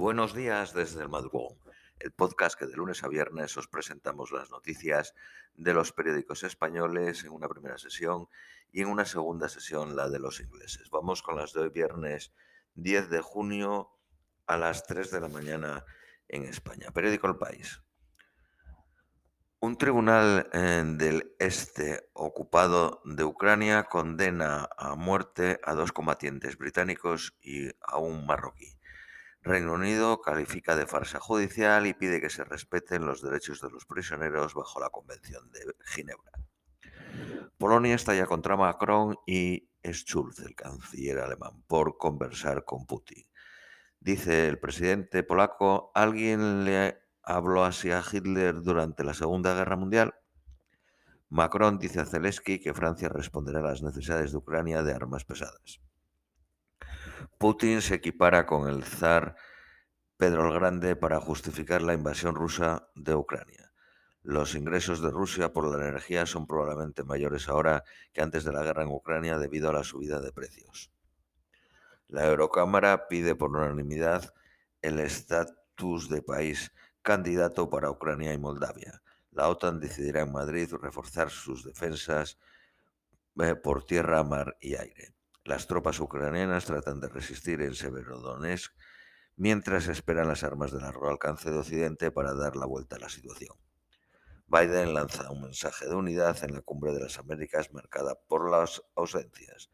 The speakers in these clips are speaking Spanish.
Buenos días desde el madrugón, el podcast que de lunes a viernes os presentamos las noticias de los periódicos españoles en una primera sesión y en una segunda sesión la de los ingleses. Vamos con las de hoy viernes 10 de junio a las 3 de la mañana en España. Periódico El País. Un tribunal eh, del este ocupado de Ucrania condena a muerte a dos combatientes británicos y a un marroquí. Reino Unido califica de farsa judicial y pide que se respeten los derechos de los prisioneros bajo la Convención de Ginebra. Polonia estalla contra Macron y Schulz, el canciller alemán, por conversar con Putin. Dice el presidente polaco, ¿alguien le habló así a Hitler durante la Segunda Guerra Mundial? Macron dice a Zelensky que Francia responderá a las necesidades de Ucrania de armas pesadas. Putin se equipara con el zar Pedro el Grande para justificar la invasión rusa de Ucrania. Los ingresos de Rusia por la energía son probablemente mayores ahora que antes de la guerra en Ucrania debido a la subida de precios. La Eurocámara pide por unanimidad el estatus de país candidato para Ucrania y Moldavia. La OTAN decidirá en Madrid reforzar sus defensas eh, por tierra, mar y aire. Las tropas ucranianas tratan de resistir en Severodonetsk mientras esperan las armas de largo alcance de Occidente para dar la vuelta a la situación. Biden lanza un mensaje de unidad en la cumbre de las Américas marcada por las ausencias.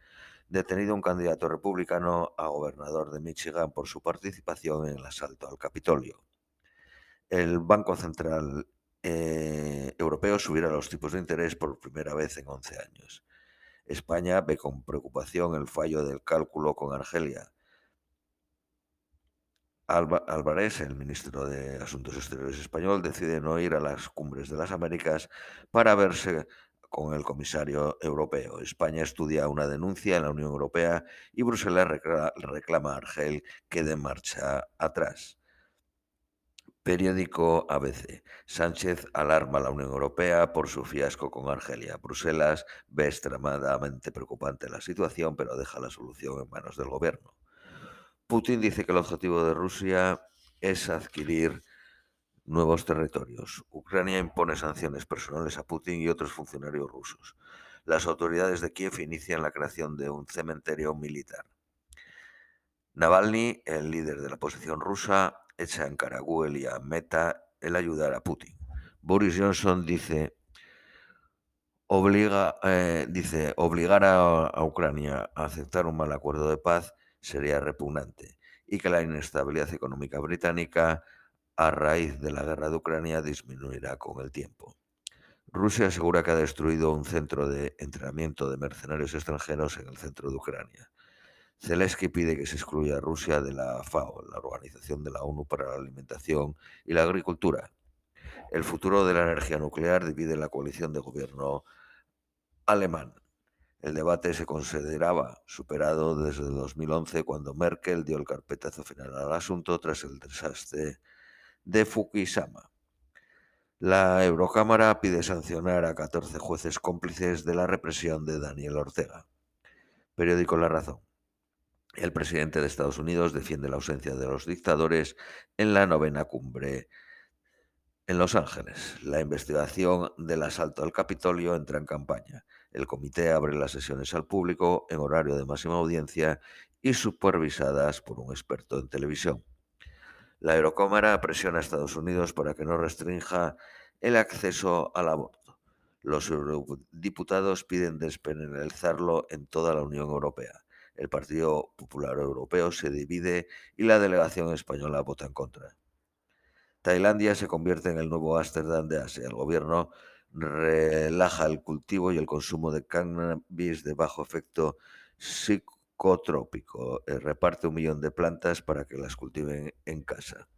Detenido un candidato republicano a gobernador de Michigan por su participación en el asalto al Capitolio. El Banco Central eh, Europeo subirá los tipos de interés por primera vez en 11 años. España ve con preocupación el fallo del cálculo con Argelia. Álvarez, el ministro de Asuntos Exteriores español, decide no ir a las cumbres de las Américas para verse con el comisario europeo. España estudia una denuncia en la Unión Europea y Bruselas reclama a Argel que dé marcha atrás. Periódico ABC. Sánchez alarma a la Unión Europea por su fiasco con Argelia. Bruselas ve extremadamente preocupante la situación, pero deja la solución en manos del gobierno. Putin dice que el objetivo de Rusia es adquirir nuevos territorios. Ucrania impone sanciones personales a Putin y otros funcionarios rusos. Las autoridades de Kiev inician la creación de un cementerio militar. Navalny, el líder de la oposición rusa, echa en cara a Google y a Meta el ayudar a Putin. Boris Johnson dice, obliga, eh, dice obligar a, Ucrania a aceptar un mal acuerdo de paz sería repugnante y que la inestabilidad económica británica a raíz de la guerra de Ucrania disminuirá con el tiempo. Rusia asegura que ha destruido un centro de entrenamiento de mercenarios extranjeros en el centro de Ucrania. Zelensky pide que se excluya a Rusia de la FAO, la Organización de la ONU para la Alimentación y la Agricultura. El futuro de la energía nuclear divide la coalición de gobierno alemán. El debate se consideraba superado desde 2011 cuando Merkel dio el carpetazo final al asunto tras el desastre de Fukushima. La Eurocámara pide sancionar a 14 jueces cómplices de la represión de Daniel Ortega. Periódico La Razón. El presidente de Estados Unidos defiende la ausencia de los dictadores en la novena cumbre en Los Ángeles. La investigación del asalto al Capitolio entra en campaña. El comité abre las sesiones al público en horario de máxima audiencia y supervisadas por un experto en televisión. La Eurocámara presiona a Estados Unidos para que no restrinja el acceso al aborto. Los eurodiputados piden despenalizarlo en toda la Unión Europea. El Partido Popular Europeo se divide y la delegación española vota en contra. Tailandia se convierte en el nuevo Ámsterdam de Asia. El gobierno relaja el cultivo y el consumo de cannabis de bajo efecto psicotrópico. Eh, reparte un millón de plantas para que las cultiven en casa.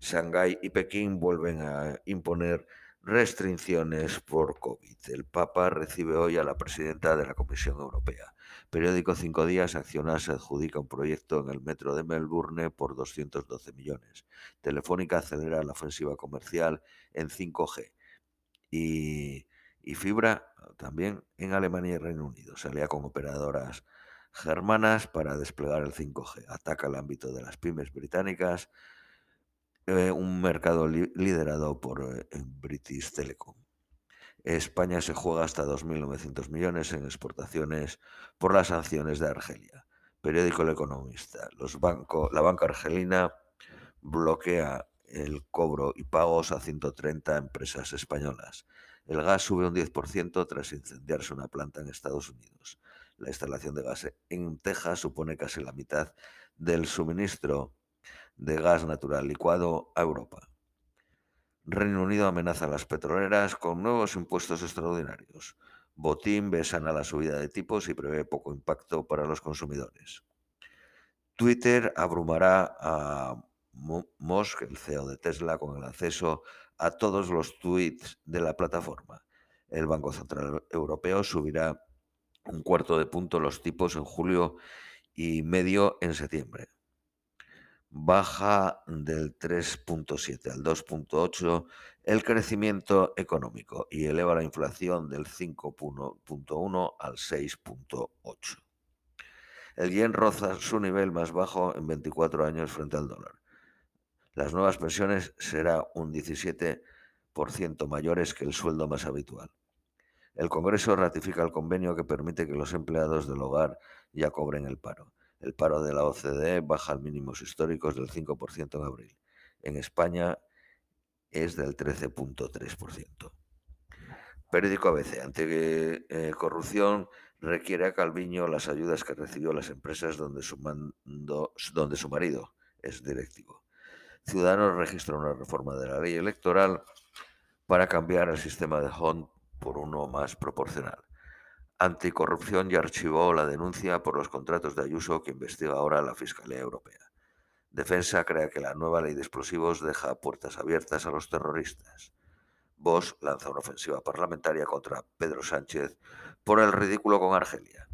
Shanghái y Pekín vuelven a imponer restricciones por COVID. El Papa recibe hoy a la presidenta de la Comisión Europea. Periódico Cinco Días, Acciona se adjudica un proyecto en el metro de Melbourne por 212 millones. Telefónica acelera la ofensiva comercial en 5G. Y, Fibra también en Alemania y Reino Unido. Se alía con operadoras germanas para desplegar el 5G. Ataca el ámbito de las pymes británicas eh, un mercado liderado por eh, British Telecom. España se juega hasta 2.900 millones en exportaciones por las sanciones de Argelia. Periódico El Economista. Los banco, la banca argelina bloquea el cobro y pagos a 130 empresas españolas. El gas sube un 10% tras incendiarse una planta en Estados Unidos. La instalación de gas en Texas supone casi la mitad del suministro de gas natural licuado a Europa. Reino Unido amenaza a las petroleras con nuevos impuestos extraordinarios. Botín besan a la subida de tipos y prevé poco impacto para los consumidores. Twitter abrumará a Musk, el CEO de Tesla, con el acceso a todos los tweets de la plataforma. El Banco Central Europeo subirá un cuarto de punto los tipos en julio y medio en septiembre. Baja del 3.7 al 2.8 el crecimiento económico y eleva la inflación del 5.1 al 6.8. El yen roza su nivel más bajo en 24 años frente al dólar. Las nuevas pensiones serán un 17% mayores que el sueldo más habitual. El Congreso ratifica el convenio que permite que los empleados del hogar ya cobren el paro. El paro de la OCDE baja a mínimos históricos del 5% en abril. En España es del 13.3%. Periódico ABC. Ante eh, corrupción requiere a Calviño las ayudas que recibió las empresas donde su, marido es directivo. Ciudadanos registra una reforma de la ley electoral para cambiar el sistema de Hunt por uno más proporcional. Anticorrupción ya archivó la denuncia por los contratos de Ayuso que investiga ahora la Fiscalía Europea. Defensa cree que la nueva ley de explosivos deja puertas abiertas a los terroristas. Vox lanza una ofensiva parlamentaria contra Pedro Sánchez por el ridículo con Argelia.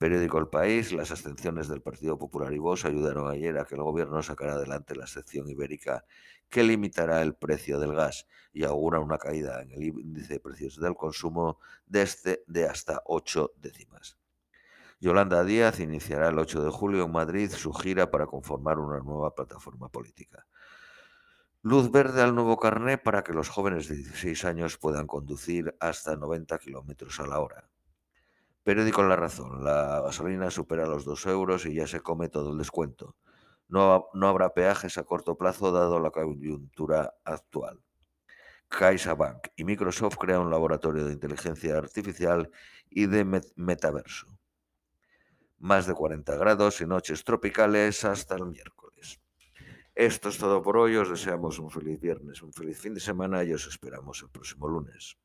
Periódico El País, las abstenciones del Partido Popular y Vox ayudaron ayer a que el gobierno sacara adelante la sección ibérica que limitará el precio del gas y augura una caída en el índice de precios del consumo de, este, de hasta 8 décimas. Yolanda Díaz iniciará el 8 de julio en Madrid su gira para conformar una nueva plataforma política. Luz verde al nuevo carné para que los jóvenes de 16 años puedan conducir hasta 90 kilómetros a la hora. Periódico La Razón. La gasolina supera los 2 euros y ya se come todo el descuento. No, no habrá peajes a corto plazo dado la coyuntura actual. CaixaBank y Microsoft crean un laboratorio de inteligencia artificial y de metaverso. Más de 40 grados y noches tropicales hasta el miércoles. Esto es todo por hoy. Os deseamos un feliz viernes, un feliz fin de semana y os esperamos el próximo lunes.